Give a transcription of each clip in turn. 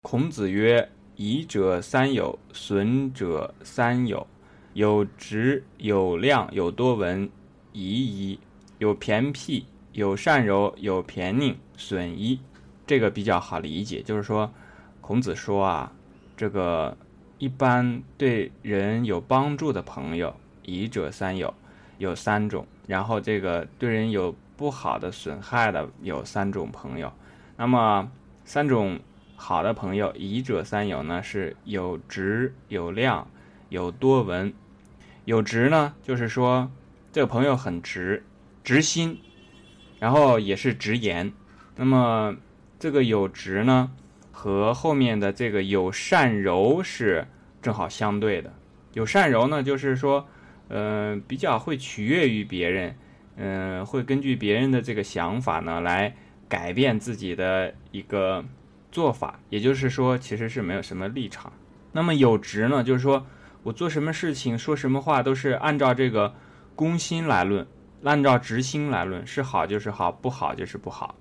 孔子曰：“宜者三有，损者三有。有直，有量，有多闻，宜一；有偏僻，有善柔，有偏佞，损一。”这个比较好理解，就是说，孔子说啊，这个一般对人有帮助的朋友，宜者三有，有三种；然后这个对人有不好的损害的，有三种朋友。那么三种。好的朋友，宜者三友呢，是有直、有量、有多闻。有直呢，就是说这个朋友很直，直心，然后也是直言。那么这个有直呢，和后面的这个有善柔是正好相对的。有善柔呢，就是说，呃，比较会取悦于别人，嗯，会根据别人的这个想法呢，来改变自己的一个。做法，也就是说，其实是没有什么立场。那么有直呢，就是说我做什么事情、说什么话，都是按照这个公心来论，按照直心来论，是好就是好，不好就是不好。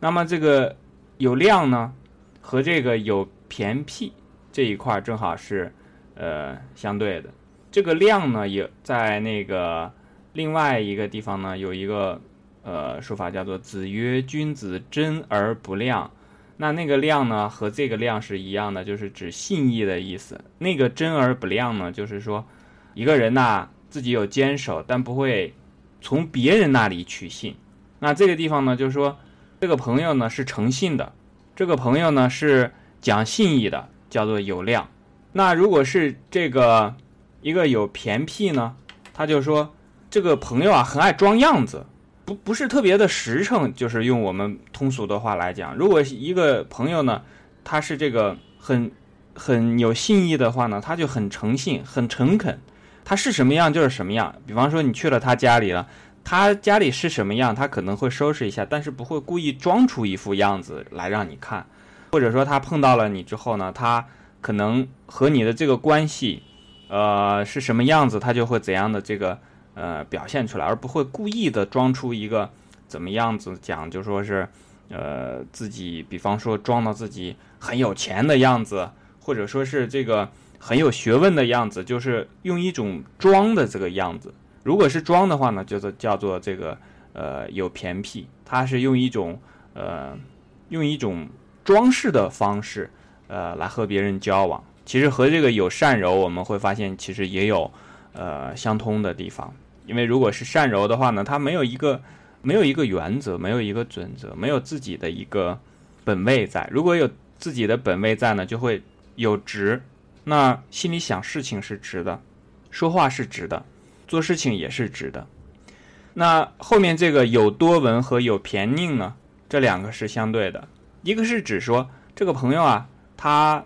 那么这个有量呢，和这个有偏僻这一块正好是呃相对的。这个量呢，也在那个另外一个地方呢，有一个呃说法叫做“子曰：君子真而不量。”那那个量呢，和这个量是一样的，就是指信义的意思。那个真而不量呢，就是说，一个人呐自己有坚守，但不会从别人那里取信。那这个地方呢，就是说，这个朋友呢是诚信的，这个朋友呢是讲信义的，叫做有量。那如果是这个一个有偏僻呢，他就说这个朋友啊很爱装样子。不不是特别的实诚，就是用我们通俗的话来讲，如果一个朋友呢，他是这个很很有信义的话呢，他就很诚信、很诚恳，他是什么样就是什么样。比方说你去了他家里了，他家里是什么样，他可能会收拾一下，但是不会故意装出一副样子来让你看。或者说他碰到了你之后呢，他可能和你的这个关系，呃是什么样子，他就会怎样的这个。呃，表现出来，而不会故意的装出一个怎么样子讲，就说是，呃，自己，比方说装到自己很有钱的样子，或者说是这个很有学问的样子，就是用一种装的这个样子。如果是装的话呢，就是叫做这个呃有偏僻，他是用一种呃用一种装饰的方式呃来和别人交往。其实和这个有善柔，我们会发现其实也有呃相通的地方。因为如果是善柔的话呢，他没有一个没有一个原则，没有一个准则，没有自己的一个本位在。如果有自己的本位在呢，就会有直，那心里想事情是直的，说话是直的，做事情也是直的。那后面这个有多闻和有偏佞呢，这两个是相对的。一个是指说这个朋友啊，他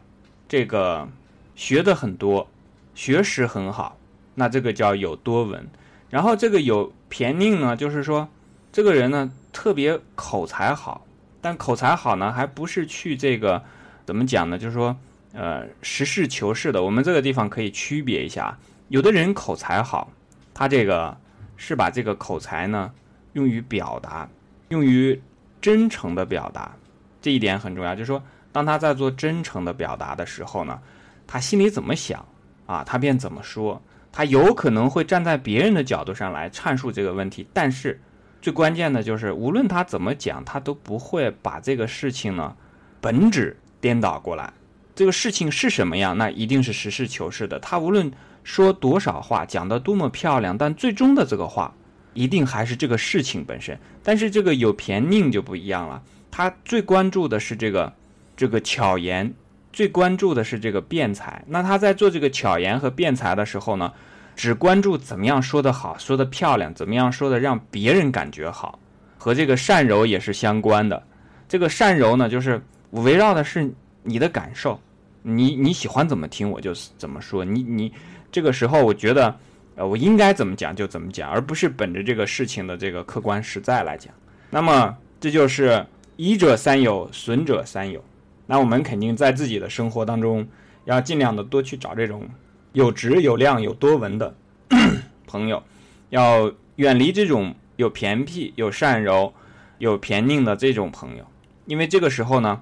这个学的很多，学识很好，那这个叫有多闻。然后这个有偏佞呢，就是说，这个人呢特别口才好，但口才好呢还不是去这个怎么讲呢？就是说，呃，实事求是的。我们这个地方可以区别一下，有的人口才好，他这个是把这个口才呢用于表达，用于真诚的表达，这一点很重要。就是说，当他在做真诚的表达的时候呢，他心里怎么想啊，他便怎么说。他有可能会站在别人的角度上来阐述这个问题，但是最关键的就是，无论他怎么讲，他都不会把这个事情呢本质颠倒过来。这个事情是什么样，那一定是实事求是的。他无论说多少话，讲得多么漂亮，但最终的这个话一定还是这个事情本身。但是这个有偏佞就不一样了，他最关注的是这个这个巧言。最关注的是这个辩才，那他在做这个巧言和辩才的时候呢，只关注怎么样说得好，说得漂亮，怎么样说的让别人感觉好，和这个善柔也是相关的。这个善柔呢，就是围绕的是你的感受，你你喜欢怎么听我就怎么说，你你这个时候我觉得，呃，我应该怎么讲就怎么讲，而不是本着这个事情的这个客观实在来讲。那么这就是一者三有，损者三有。那我们肯定在自己的生活当中，要尽量的多去找这种有质有量有多文的 朋友，要远离这种有偏僻有善柔有偏佞的这种朋友，因为这个时候呢，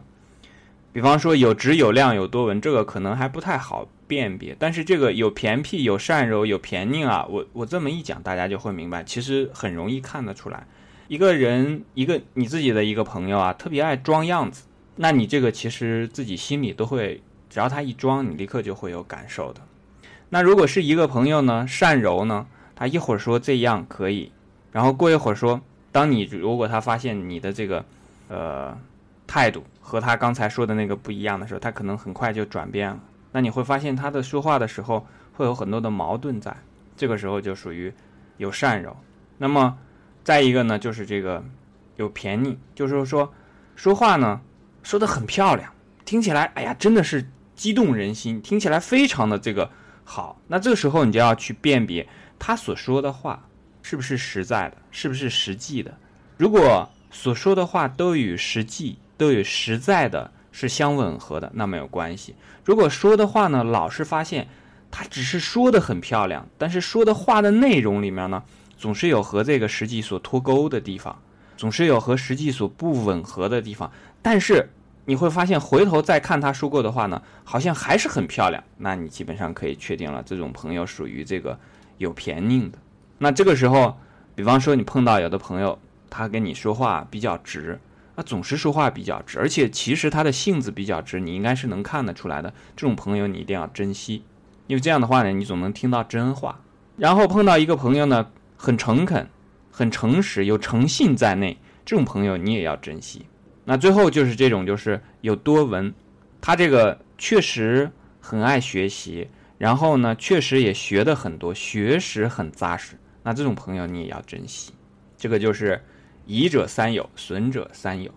比方说有直有量有多文，这个可能还不太好辨别。但是这个有偏僻有善柔有偏佞啊，我我这么一讲，大家就会明白，其实很容易看得出来。一个人一个你自己的一个朋友啊，特别爱装样子，那你这个其实自己心里都会，只要他一装，你立刻就会有感受的。那如果是一个朋友呢，善柔呢，他一会儿说这样可以，然后过一会儿说，当你如果他发现你的这个呃态度。和他刚才说的那个不一样的时候，他可能很快就转变了。那你会发现他的说话的时候会有很多的矛盾在，这个时候就属于有善柔。那么再一个呢，就是这个有便宜，就是说说话呢说的很漂亮，听起来哎呀真的是激动人心，听起来非常的这个好。那这个时候你就要去辨别他所说的话是不是实在的，是不是实际的。如果所说的话都与实际。都有实在的，是相吻合的，那没有关系。如果说的话呢，老是发现他只是说的很漂亮，但是说的话的内容里面呢，总是有和这个实际所脱钩的地方，总是有和实际所不吻合的地方。但是你会发现，回头再看他说过的话呢，好像还是很漂亮。那你基本上可以确定了，这种朋友属于这个有偏佞的。那这个时候，比方说你碰到有的朋友，他跟你说话比较直。他总是说话比较直，而且其实他的性子比较直，你应该是能看得出来的。这种朋友你一定要珍惜，因为这样的话呢，你总能听到真话。然后碰到一个朋友呢，很诚恳、很诚实、有诚信在内，这种朋友你也要珍惜。那最后就是这种，就是有多文，他这个确实很爱学习，然后呢，确实也学的很多，学识很扎实。那这种朋友你也要珍惜，这个就是。宜者三友，损者三友。